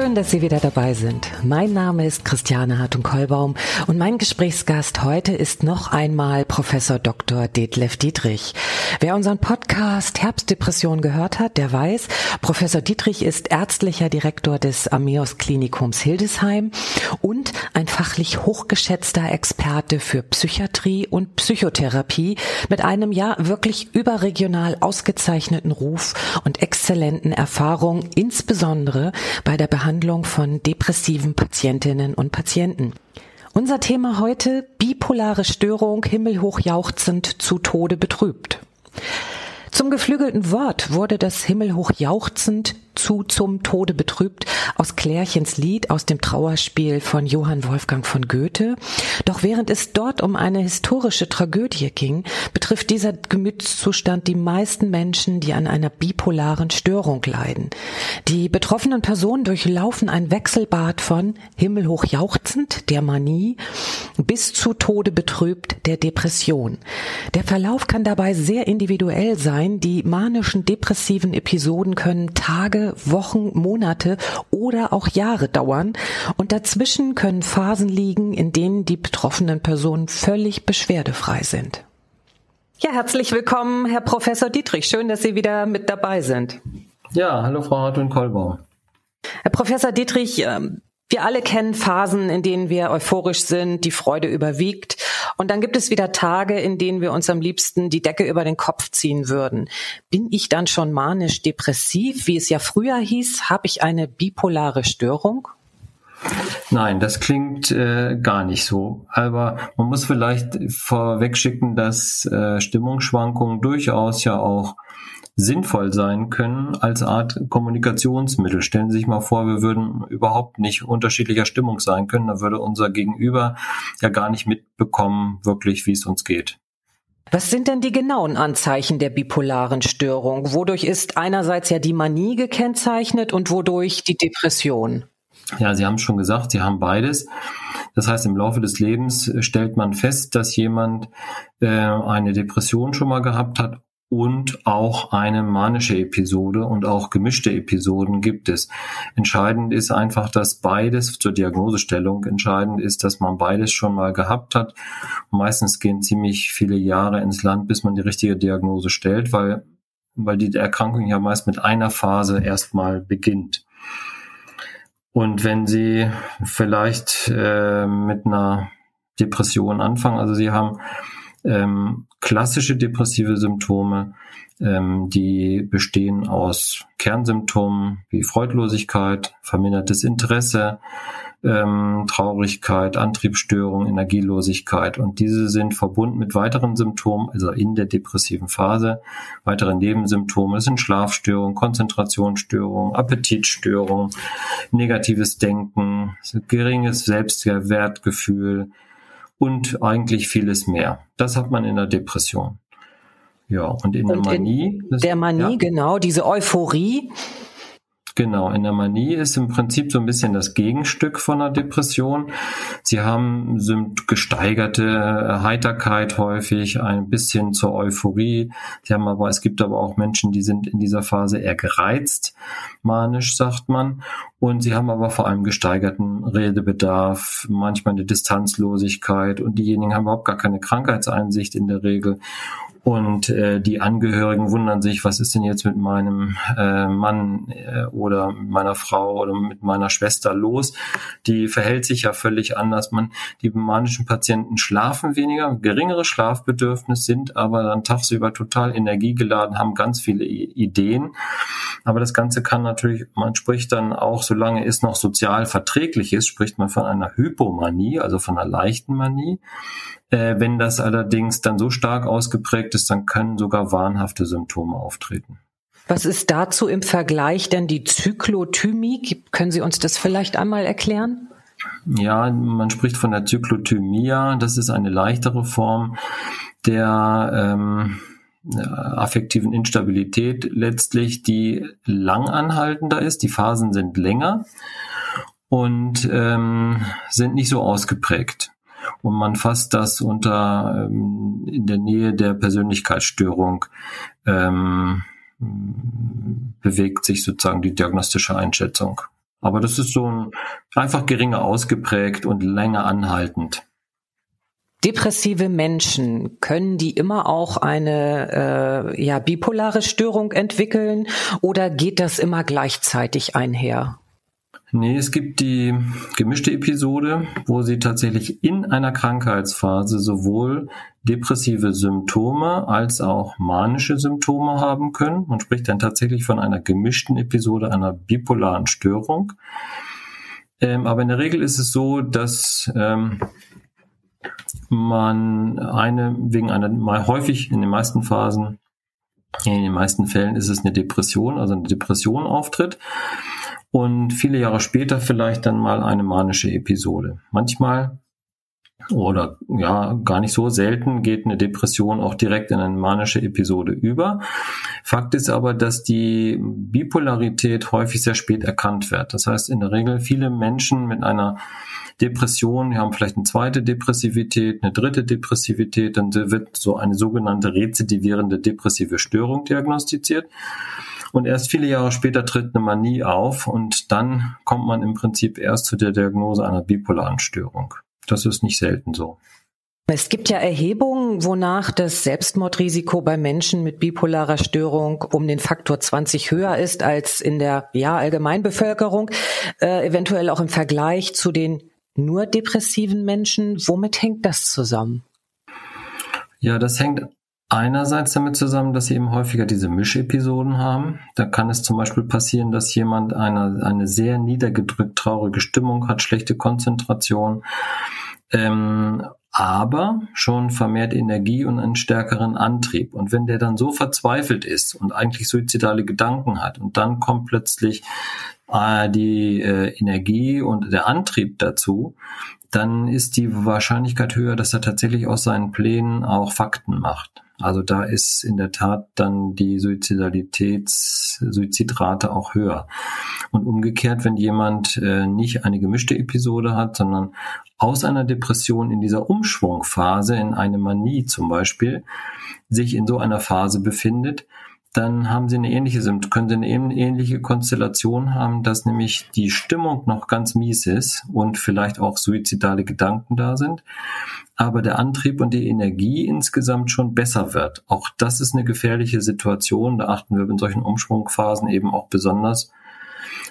Schön, dass Sie wieder dabei sind. Mein Name ist Christiane Hartung-Kollbaum und mein Gesprächsgast heute ist noch einmal Professor Dr. Detlef Dietrich. Wer unseren Podcast Herbstdepression gehört hat, der weiß, Professor Dietrich ist ärztlicher Direktor des Ameos Klinikums Hildesheim und ein fachlich hochgeschätzter Experte für Psychiatrie und Psychotherapie mit einem ja wirklich überregional ausgezeichneten Ruf und exzellenten Erfahrungen, insbesondere bei der Behandlung von depressiven Patientinnen und Patienten. Unser Thema heute bipolare Störung himmelhoch jauchzend zu Tode betrübt. Zum geflügelten Wort wurde das himmelhoch jauchzend zu zum Tode betrübt aus Klärchens Lied aus dem Trauerspiel von Johann Wolfgang von Goethe. Doch während es dort um eine historische Tragödie ging, betrifft dieser Gemütszustand die meisten Menschen, die an einer bipolaren Störung leiden. Die betroffenen Personen durchlaufen ein Wechselbad von himmelhoch jauchzend, der Manie, bis zu Tode betrübt, der Depression. Der Verlauf kann dabei sehr individuell sein. Die manischen depressiven Episoden können Tage Wochen, Monate oder auch Jahre dauern und dazwischen können Phasen liegen, in denen die betroffenen Personen völlig beschwerdefrei sind. Ja, herzlich willkommen, Herr Professor Dietrich. Schön, dass Sie wieder mit dabei sind. Ja, hallo Frau Hartwig-Kollbaum. Herr Professor Dietrich, ähm, wir alle kennen Phasen, in denen wir euphorisch sind, die Freude überwiegt. Und dann gibt es wieder Tage, in denen wir uns am liebsten die Decke über den Kopf ziehen würden. Bin ich dann schon manisch depressiv, wie es ja früher hieß? Habe ich eine bipolare Störung? Nein, das klingt äh, gar nicht so. Aber man muss vielleicht vorwegschicken, dass äh, Stimmungsschwankungen durchaus ja auch sinnvoll sein können als Art Kommunikationsmittel. Stellen Sie sich mal vor, wir würden überhaupt nicht unterschiedlicher Stimmung sein können, dann würde unser Gegenüber ja gar nicht mitbekommen, wirklich, wie es uns geht. Was sind denn die genauen Anzeichen der bipolaren Störung? Wodurch ist einerseits ja die Manie gekennzeichnet und wodurch die Depression? Ja, Sie haben schon gesagt, Sie haben beides. Das heißt, im Laufe des Lebens stellt man fest, dass jemand äh, eine Depression schon mal gehabt hat und auch eine manische Episode und auch gemischte Episoden gibt es. Entscheidend ist einfach, dass beides zur Diagnosestellung entscheidend ist, dass man beides schon mal gehabt hat. Meistens gehen ziemlich viele Jahre ins Land, bis man die richtige Diagnose stellt, weil, weil die Erkrankung ja meist mit einer Phase erstmal beginnt. Und wenn Sie vielleicht äh, mit einer Depression anfangen, also Sie haben ähm, klassische depressive Symptome, ähm, die bestehen aus Kernsymptomen wie Freudlosigkeit, vermindertes Interesse, ähm, Traurigkeit, Antriebsstörung, Energielosigkeit. Und diese sind verbunden mit weiteren Symptomen, also in der depressiven Phase. Weitere Nebensymptome sind Schlafstörungen, Konzentrationsstörungen, Appetitstörungen, negatives Denken, geringes Selbstwertgefühl, und eigentlich vieles mehr. Das hat man in der Depression. Ja, und in und der Manie. In der Manie, ja. genau, diese Euphorie, Genau, in der Manie ist im Prinzip so ein bisschen das Gegenstück von einer Depression. Sie haben gesteigerte Heiterkeit häufig, ein bisschen zur Euphorie. Sie haben aber, es gibt aber auch Menschen, die sind in dieser Phase eher gereizt, manisch sagt man. Und sie haben aber vor allem gesteigerten Redebedarf, manchmal eine Distanzlosigkeit und diejenigen haben überhaupt gar keine Krankheitseinsicht in der Regel. Und äh, die Angehörigen wundern sich, was ist denn jetzt mit meinem äh, Mann äh, oder mit meiner Frau oder mit meiner Schwester los? Die verhält sich ja völlig anders. Man, die manischen Patienten schlafen weniger, geringeres Schlafbedürfnis, sind aber dann tagsüber total energiegeladen, haben ganz viele Ideen. Aber das Ganze kann natürlich, man spricht dann auch, solange es noch sozial verträglich ist, spricht man von einer Hypomanie, also von einer leichten Manie. Äh, wenn das allerdings dann so stark ausgeprägt ist, dann können sogar wahnhafte Symptome auftreten. Was ist dazu im Vergleich denn die Zyklothymie? Können Sie uns das vielleicht einmal erklären? Ja, man spricht von der Zyklothymia. Das ist eine leichtere Form der ähm, affektiven Instabilität letztlich, die lang anhaltender ist. Die Phasen sind länger und ähm, sind nicht so ausgeprägt. Und man fasst das unter ähm, in der Nähe der Persönlichkeitsstörung ähm, bewegt sich sozusagen die diagnostische Einschätzung. Aber das ist so ein, einfach geringer ausgeprägt und länger anhaltend. Depressive Menschen, können die immer auch eine äh, ja, bipolare Störung entwickeln oder geht das immer gleichzeitig einher? Nee, es gibt die gemischte Episode, wo sie tatsächlich in einer Krankheitsphase sowohl depressive Symptome als auch manische Symptome haben können. Man spricht dann tatsächlich von einer gemischten Episode, einer bipolaren Störung. Ähm, aber in der Regel ist es so, dass ähm, man eine wegen einer mal häufig in den meisten Phasen, in den meisten Fällen ist es eine Depression, also eine Depression auftritt und viele Jahre später vielleicht dann mal eine manische Episode. Manchmal oder ja, gar nicht so selten geht eine Depression auch direkt in eine manische Episode über. Fakt ist aber, dass die Bipolarität häufig sehr spät erkannt wird. Das heißt, in der Regel viele Menschen mit einer Depression, die haben vielleicht eine zweite Depressivität, eine dritte Depressivität, dann wird so eine sogenannte rezidivierende depressive Störung diagnostiziert. Und erst viele Jahre später tritt eine Manie auf und dann kommt man im Prinzip erst zu der Diagnose einer bipolaren Störung. Das ist nicht selten so. Es gibt ja Erhebungen, wonach das Selbstmordrisiko bei Menschen mit bipolarer Störung um den Faktor 20 höher ist als in der ja, Allgemeinbevölkerung, äh, eventuell auch im Vergleich zu den nur depressiven Menschen. Womit hängt das zusammen? Ja, das hängt einerseits damit zusammen, dass sie eben häufiger diese Mischepisoden haben. Da kann es zum Beispiel passieren, dass jemand eine, eine sehr niedergedrückt traurige Stimmung hat, schlechte Konzentration, ähm, aber schon vermehrt Energie und einen stärkeren Antrieb. Und wenn der dann so verzweifelt ist und eigentlich suizidale Gedanken hat und dann kommt plötzlich äh, die äh, Energie und der Antrieb dazu, dann ist die Wahrscheinlichkeit höher, dass er tatsächlich aus seinen Plänen auch Fakten macht. Also da ist in der Tat dann die Suizidalitäts, Suizidrate auch höher. Und umgekehrt, wenn jemand äh, nicht eine gemischte Episode hat, sondern aus einer Depression in dieser Umschwungphase, in eine Manie zum Beispiel, sich in so einer Phase befindet, dann haben sie eine ähnliche, können sie eine ähnliche Konstellation haben, dass nämlich die Stimmung noch ganz mies ist und vielleicht auch suizidale Gedanken da sind, aber der Antrieb und die Energie insgesamt schon besser wird. Auch das ist eine gefährliche Situation. Da achten wir in solchen Umschwungphasen eben auch besonders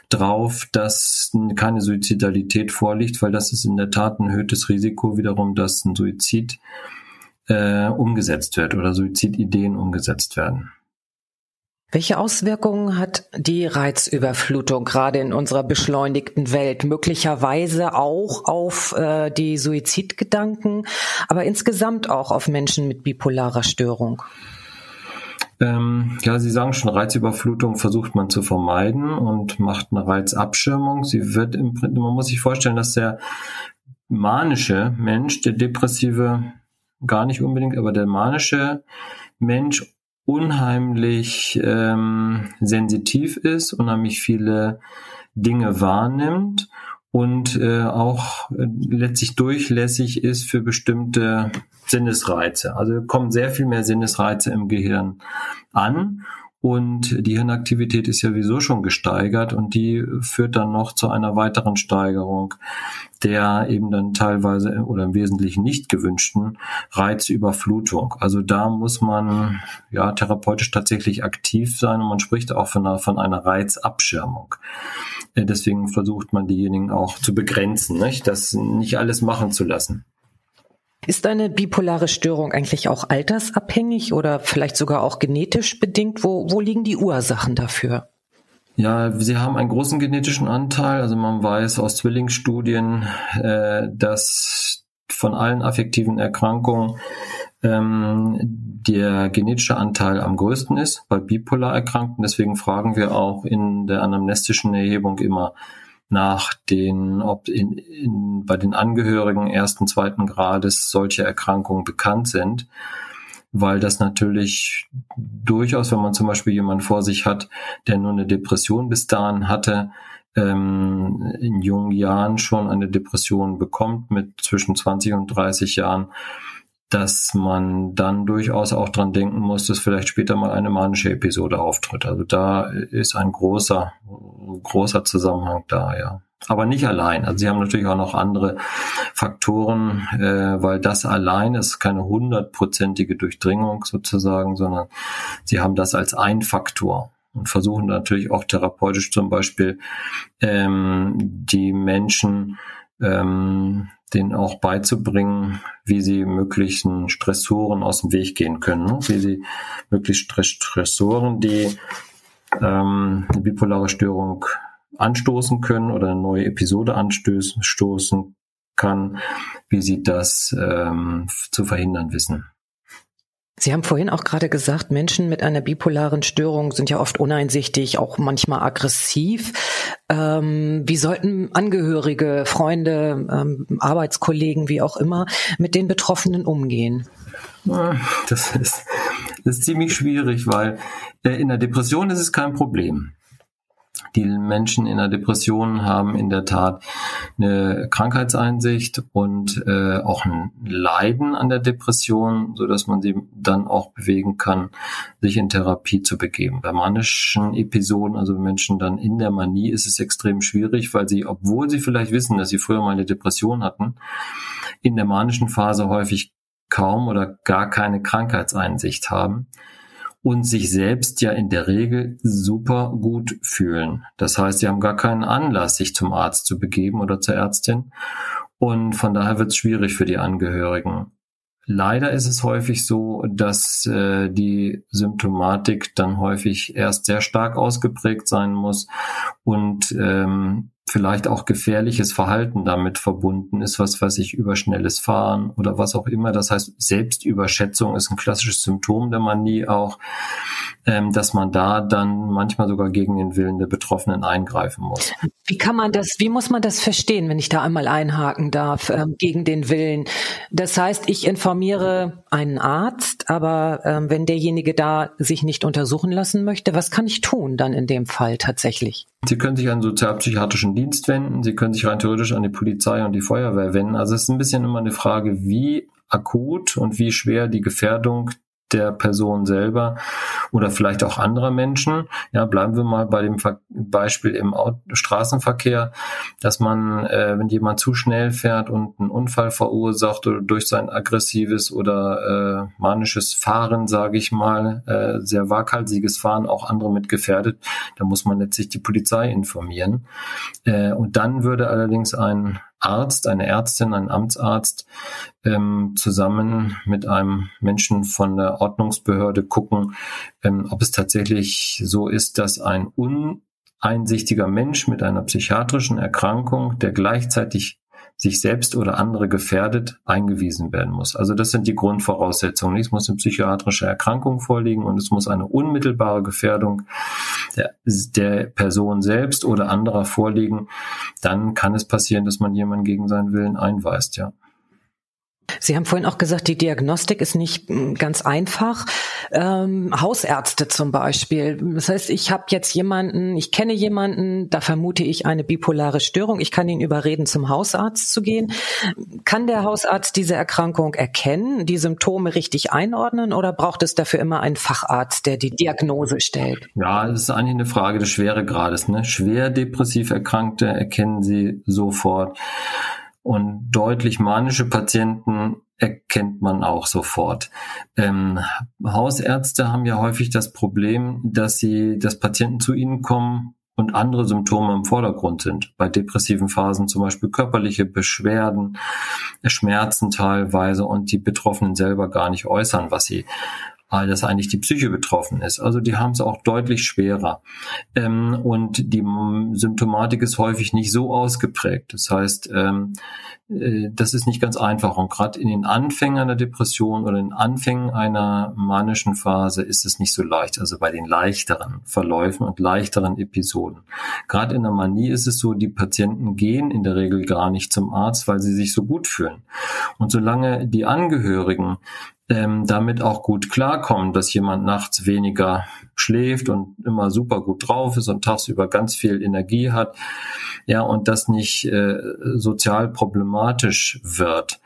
drauf, dass keine Suizidalität vorliegt, weil das ist in der Tat ein erhöhtes Risiko wiederum, dass ein Suizid äh, umgesetzt wird oder Suizidideen umgesetzt werden. Welche Auswirkungen hat die Reizüberflutung gerade in unserer beschleunigten Welt? Möglicherweise auch auf äh, die Suizidgedanken, aber insgesamt auch auf Menschen mit bipolarer Störung. Ähm, ja, Sie sagen schon, Reizüberflutung versucht man zu vermeiden und macht eine Reizabschirmung. Sie wird im man muss sich vorstellen, dass der manische Mensch, der depressive gar nicht unbedingt, aber der manische Mensch unheimlich ähm, sensitiv ist, unheimlich viele Dinge wahrnimmt und äh, auch äh, letztlich durchlässig ist für bestimmte Sinnesreize. Also kommen sehr viel mehr Sinnesreize im Gehirn an und die Hirnaktivität ist ja sowieso schon gesteigert und die führt dann noch zu einer weiteren Steigerung der eben dann teilweise oder im Wesentlichen nicht gewünschten Reizüberflutung. Also da muss man ja therapeutisch tatsächlich aktiv sein und man spricht auch von einer, von einer Reizabschirmung. Äh, deswegen versucht man diejenigen auch zu begrenzen, nicht? das nicht alles machen zu lassen. Ist eine bipolare Störung eigentlich auch altersabhängig oder vielleicht sogar auch genetisch bedingt? Wo, wo liegen die Ursachen dafür? Ja, sie haben einen großen genetischen Anteil. Also man weiß aus Zwillingsstudien, äh, dass von allen affektiven Erkrankungen ähm, der genetische Anteil am größten ist bei bipolar Erkrankten. Deswegen fragen wir auch in der anamnestischen Erhebung immer nach den, ob in, in, bei den Angehörigen ersten, zweiten Grades solche Erkrankungen bekannt sind, weil das natürlich durchaus, wenn man zum Beispiel jemanden vor sich hat, der nur eine Depression bis dahin hatte, ähm, in jungen Jahren schon eine Depression bekommt mit zwischen 20 und 30 Jahren, dass man dann durchaus auch dran denken muss, dass vielleicht später mal eine manische Episode auftritt. Also da ist ein großer, großer Zusammenhang da, ja. Aber nicht allein. Also sie haben natürlich auch noch andere Faktoren, äh, weil das allein ist keine hundertprozentige Durchdringung sozusagen, sondern sie haben das als ein Faktor und versuchen natürlich auch therapeutisch zum Beispiel ähm, die Menschen ähm, denen auch beizubringen, wie sie möglichen Stressoren aus dem Weg gehen können, ne? wie sie möglichst Stressoren, die ähm, eine bipolare Störung anstoßen können oder eine neue Episode anstoßen kann, wie sie das ähm, zu verhindern wissen. Sie haben vorhin auch gerade gesagt, Menschen mit einer bipolaren Störung sind ja oft uneinsichtig, auch manchmal aggressiv. Ähm, wie sollten Angehörige, Freunde, ähm, Arbeitskollegen, wie auch immer, mit den Betroffenen umgehen? Das ist, das ist ziemlich schwierig, weil äh, in der Depression ist es kein Problem. Die Menschen in der Depression haben in der Tat eine Krankheitseinsicht und äh, auch ein Leiden an der Depression, so dass man sie dann auch bewegen kann, sich in Therapie zu begeben. Bei manischen Episoden, also Menschen dann in der Manie, ist es extrem schwierig, weil sie, obwohl sie vielleicht wissen, dass sie früher mal eine Depression hatten, in der manischen Phase häufig kaum oder gar keine Krankheitseinsicht haben und sich selbst ja in der Regel super gut fühlen. Das heißt, sie haben gar keinen Anlass, sich zum Arzt zu begeben oder zur Ärztin. Und von daher wird es schwierig für die Angehörigen. Leider ist es häufig so, dass äh, die Symptomatik dann häufig erst sehr stark ausgeprägt sein muss und ähm, vielleicht auch gefährliches Verhalten damit verbunden ist, was weiß ich, überschnelles Fahren oder was auch immer. Das heißt, Selbstüberschätzung ist ein klassisches Symptom der Manie auch, ähm, dass man da dann manchmal sogar gegen den Willen der Betroffenen eingreifen muss. Wie kann man das, wie muss man das verstehen, wenn ich da einmal einhaken darf, ähm, gegen den Willen? Das heißt, ich informiere einen Arzt, aber ähm, wenn derjenige da sich nicht untersuchen lassen möchte, was kann ich tun dann in dem Fall tatsächlich? Sie können sich an sozialpsychiatrischen Dienst wenden, Sie können sich rein theoretisch an die Polizei und die Feuerwehr wenden. Also es ist ein bisschen immer eine Frage, wie akut und wie schwer die Gefährdung der Person selber oder vielleicht auch anderer Menschen. Ja, bleiben wir mal bei dem Beispiel im Straßenverkehr, dass man, äh, wenn jemand zu schnell fährt und einen Unfall verursacht oder durch sein aggressives oder äh, manisches Fahren, sage ich mal, äh, sehr waghalsiges Fahren auch andere mit gefährdet, da muss man letztlich die Polizei informieren. Äh, und dann würde allerdings ein Arzt, eine Ärztin, ein Amtsarzt ähm, zusammen mit einem Menschen von der Ordnungsbehörde gucken, ähm, ob es tatsächlich so ist, dass ein uneinsichtiger Mensch mit einer psychiatrischen Erkrankung, der gleichzeitig sich selbst oder andere gefährdet, eingewiesen werden muss. Also das sind die Grundvoraussetzungen. Es muss eine psychiatrische Erkrankung vorliegen und es muss eine unmittelbare Gefährdung der, der Person selbst oder anderer vorliegen. Dann kann es passieren, dass man jemanden gegen seinen Willen einweist, ja. Sie haben vorhin auch gesagt, die Diagnostik ist nicht hm, ganz einfach. Ähm, Hausärzte zum Beispiel. Das heißt, ich habe jetzt jemanden, ich kenne jemanden, da vermute ich eine bipolare Störung. Ich kann ihn überreden, zum Hausarzt zu gehen. Kann der Hausarzt diese Erkrankung erkennen, die Symptome richtig einordnen oder braucht es dafür immer einen Facharzt, der die Diagnose stellt? Ja, das ist eigentlich eine Frage des Schweregrades. Ne? Schwer depressiv Erkrankte erkennen Sie sofort. Und deutlich manische Patienten erkennt man auch sofort. Ähm, Hausärzte haben ja häufig das Problem, dass sie, dass Patienten zu ihnen kommen und andere Symptome im Vordergrund sind. Bei depressiven Phasen zum Beispiel körperliche Beschwerden, Schmerzen teilweise und die Betroffenen selber gar nicht äußern, was sie dass eigentlich die Psyche betroffen ist. Also die haben es auch deutlich schwerer. Ähm, und die Symptomatik ist häufig nicht so ausgeprägt. Das heißt, ähm, äh, das ist nicht ganz einfach. Und gerade in den Anfängen einer Depression oder in den Anfängen einer manischen Phase ist es nicht so leicht. Also bei den leichteren Verläufen und leichteren Episoden. Gerade in der Manie ist es so, die Patienten gehen in der Regel gar nicht zum Arzt, weil sie sich so gut fühlen. Und solange die Angehörigen ähm, damit auch gut klarkommen, dass jemand nachts weniger schläft und immer super gut drauf ist und tagsüber ganz viel Energie hat, ja, und das nicht äh, sozial problematisch wird,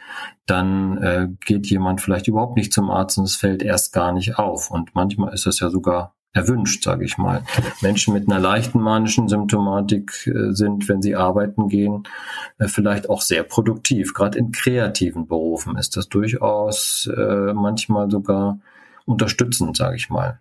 dann äh, geht jemand vielleicht überhaupt nicht zum Arzt und es fällt erst gar nicht auf. Und manchmal ist es ja sogar erwünscht, sage ich mal. Menschen mit einer leichten manischen Symptomatik äh, sind, wenn sie arbeiten gehen, äh, vielleicht auch sehr produktiv. Gerade in kreativen Berufen ist das durchaus äh, manchmal sogar unterstützend, sage ich mal.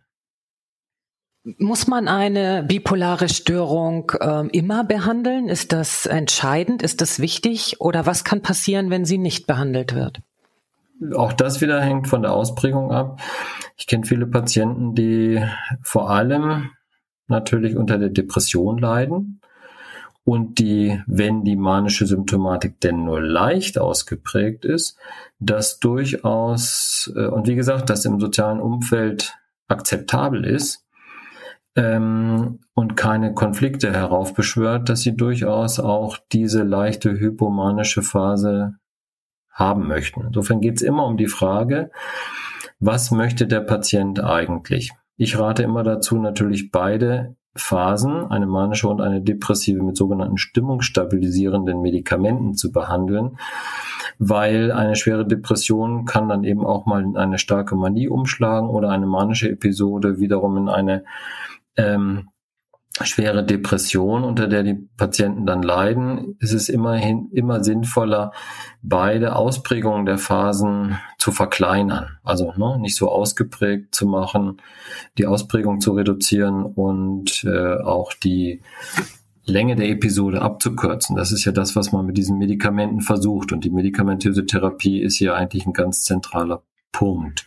Muss man eine bipolare Störung äh, immer behandeln? Ist das entscheidend? Ist das wichtig? Oder was kann passieren, wenn sie nicht behandelt wird? Auch das wieder hängt von der Ausprägung ab. Ich kenne viele Patienten, die vor allem natürlich unter der Depression leiden und die, wenn die manische Symptomatik denn nur leicht ausgeprägt ist, das durchaus, äh, und wie gesagt, das im sozialen Umfeld akzeptabel ist ähm, und keine Konflikte heraufbeschwört, dass sie durchaus auch diese leichte hypomanische Phase haben möchten. Insofern geht es immer um die Frage, was möchte der Patient eigentlich? Ich rate immer dazu, natürlich beide Phasen, eine manische und eine depressive, mit sogenannten stimmungsstabilisierenden Medikamenten zu behandeln, weil eine schwere Depression kann dann eben auch mal in eine starke Manie umschlagen oder eine manische Episode wiederum in eine ähm, schwere Depression, unter der die Patienten dann leiden, ist es immerhin immer sinnvoller, beide Ausprägungen der Phasen zu verkleinern. Also ne, nicht so ausgeprägt zu machen, die Ausprägung zu reduzieren und äh, auch die Länge der Episode abzukürzen. Das ist ja das, was man mit diesen Medikamenten versucht. Und die medikamentöse Therapie ist hier eigentlich ein ganz zentraler Punkt.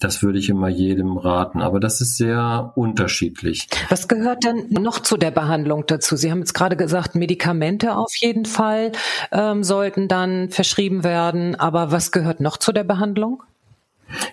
Das würde ich immer jedem raten. Aber das ist sehr unterschiedlich. Was gehört denn noch zu der Behandlung dazu? Sie haben jetzt gerade gesagt, Medikamente auf jeden Fall ähm, sollten dann verschrieben werden. Aber was gehört noch zu der Behandlung?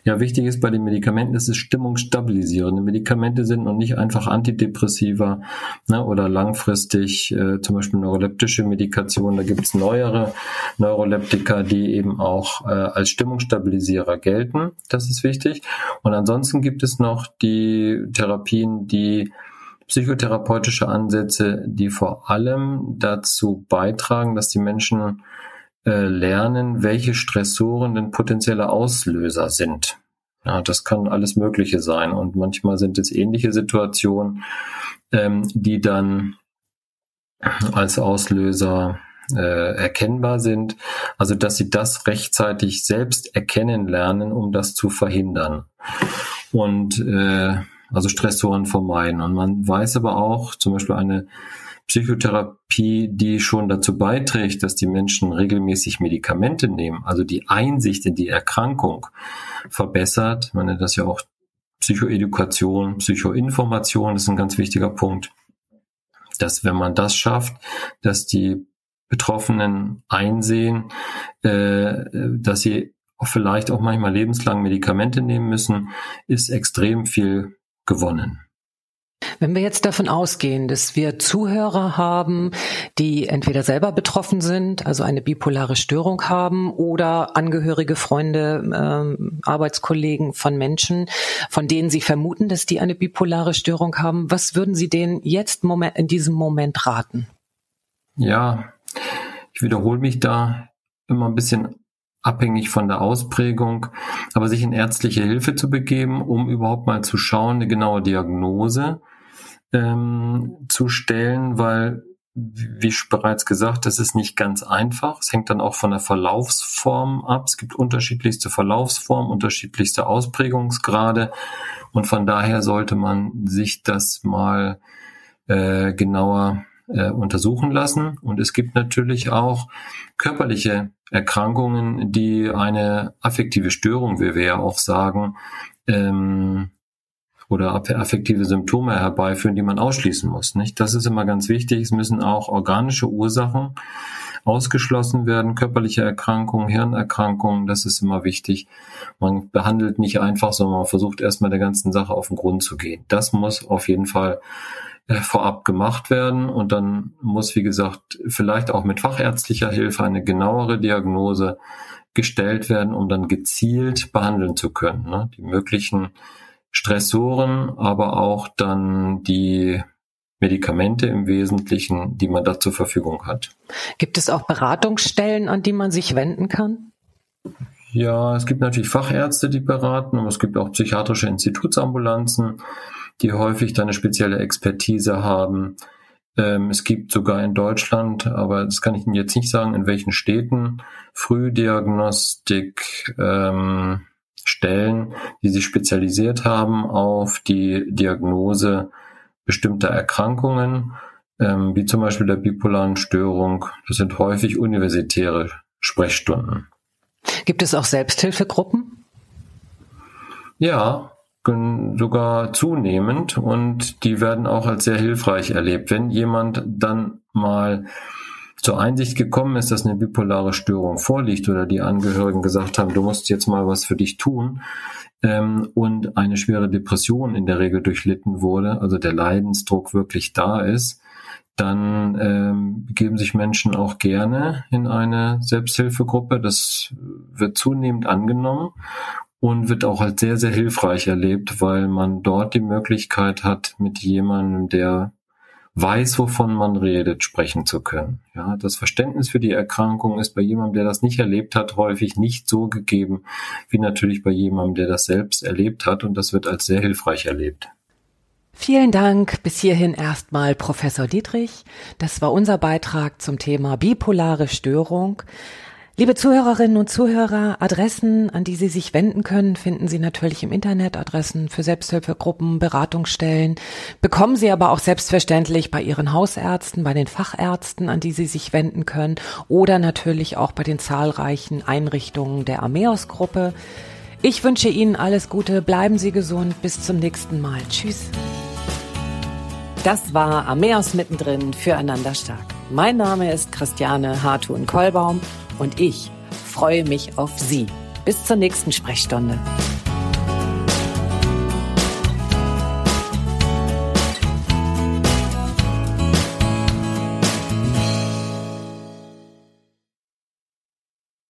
Ja, wichtig ist bei den Medikamenten, dass es stimmungsstabilisierende Medikamente sind und nicht einfach Antidepressiva ne, oder langfristig äh, zum Beispiel neuroleptische Medikation. Da gibt es neuere Neuroleptika, die eben auch äh, als Stimmungsstabilisierer gelten. Das ist wichtig. Und ansonsten gibt es noch die Therapien, die psychotherapeutische Ansätze, die vor allem dazu beitragen, dass die Menschen lernen, welche Stressoren denn potenzielle Auslöser sind. Ja, das kann alles Mögliche sein und manchmal sind es ähnliche Situationen, ähm, die dann als Auslöser äh, erkennbar sind. Also dass sie das rechtzeitig selbst erkennen lernen, um das zu verhindern. Und äh, also Stressoren vermeiden. Und man weiß aber auch, zum Beispiel eine Psychotherapie, die schon dazu beiträgt, dass die Menschen regelmäßig Medikamente nehmen, also die Einsicht in die Erkrankung verbessert. Man nennt das ja auch Psychoedukation, Psychoinformation, das ist ein ganz wichtiger Punkt. Dass wenn man das schafft, dass die Betroffenen einsehen, äh, dass sie vielleicht auch manchmal lebenslang Medikamente nehmen müssen, ist extrem viel gewonnen. Wenn wir jetzt davon ausgehen, dass wir Zuhörer haben, die entweder selber betroffen sind, also eine bipolare Störung haben, oder Angehörige, Freunde, ähm, Arbeitskollegen von Menschen, von denen Sie vermuten, dass die eine bipolare Störung haben, was würden Sie denen jetzt in diesem Moment raten? Ja, ich wiederhole mich da immer ein bisschen abhängig von der Ausprägung, aber sich in ärztliche Hilfe zu begeben, um überhaupt mal zu schauen, eine genaue Diagnose ähm, zu stellen, weil, wie bereits gesagt, das ist nicht ganz einfach. Es hängt dann auch von der Verlaufsform ab. Es gibt unterschiedlichste Verlaufsformen, unterschiedlichste Ausprägungsgrade und von daher sollte man sich das mal äh, genauer äh, untersuchen lassen. Und es gibt natürlich auch körperliche Erkrankungen, die eine affektive Störung, wie wir ja auch sagen, ähm, oder affektive Symptome herbeiführen, die man ausschließen muss. Nicht? Das ist immer ganz wichtig. Es müssen auch organische Ursachen ausgeschlossen werden, körperliche Erkrankungen, Hirnerkrankungen, das ist immer wichtig. Man behandelt nicht einfach, sondern man versucht erstmal der ganzen Sache auf den Grund zu gehen. Das muss auf jeden Fall vorab gemacht werden und dann muss, wie gesagt, vielleicht auch mit fachärztlicher Hilfe eine genauere Diagnose gestellt werden, um dann gezielt behandeln zu können. Ne? Die möglichen Stressoren, aber auch dann die Medikamente im Wesentlichen, die man da zur Verfügung hat. Gibt es auch Beratungsstellen, an die man sich wenden kann? Ja, es gibt natürlich Fachärzte, die beraten, aber es gibt auch psychiatrische Institutsambulanzen, die häufig da eine spezielle Expertise haben. Ähm, es gibt sogar in Deutschland, aber das kann ich Ihnen jetzt nicht sagen, in welchen Städten, Frühdiagnostik, ähm, Stellen, die sich spezialisiert haben auf die Diagnose bestimmter Erkrankungen, ähm, wie zum Beispiel der bipolaren Störung. Das sind häufig universitäre Sprechstunden. Gibt es auch Selbsthilfegruppen? Ja, sogar zunehmend und die werden auch als sehr hilfreich erlebt. Wenn jemand dann mal zur Einsicht gekommen ist, dass eine bipolare Störung vorliegt oder die Angehörigen gesagt haben, du musst jetzt mal was für dich tun, ähm, und eine schwere Depression in der Regel durchlitten wurde, also der Leidensdruck wirklich da ist, dann ähm, geben sich Menschen auch gerne in eine Selbsthilfegruppe. Das wird zunehmend angenommen und wird auch als sehr, sehr hilfreich erlebt, weil man dort die Möglichkeit hat, mit jemandem, der weiß, wovon man redet, sprechen zu können. Ja, das Verständnis für die Erkrankung ist bei jemandem, der das nicht erlebt hat, häufig nicht so gegeben, wie natürlich bei jemandem, der das selbst erlebt hat. Und das wird als sehr hilfreich erlebt. Vielen Dank. Bis hierhin erstmal Professor Dietrich. Das war unser Beitrag zum Thema bipolare Störung. Liebe Zuhörerinnen und Zuhörer, Adressen, an die Sie sich wenden können, finden Sie natürlich im Internet, Adressen für Selbsthilfegruppen, Beratungsstellen, bekommen Sie aber auch selbstverständlich bei Ihren Hausärzten, bei den Fachärzten, an die Sie sich wenden können oder natürlich auch bei den zahlreichen Einrichtungen der Ameos-Gruppe. Ich wünsche Ihnen alles Gute, bleiben Sie gesund, bis zum nächsten Mal. Tschüss. Das war Ameos mittendrin füreinander stark. Mein Name ist Christiane Hartun-Kollbaum und ich freue mich auf Sie. Bis zur nächsten Sprechstunde.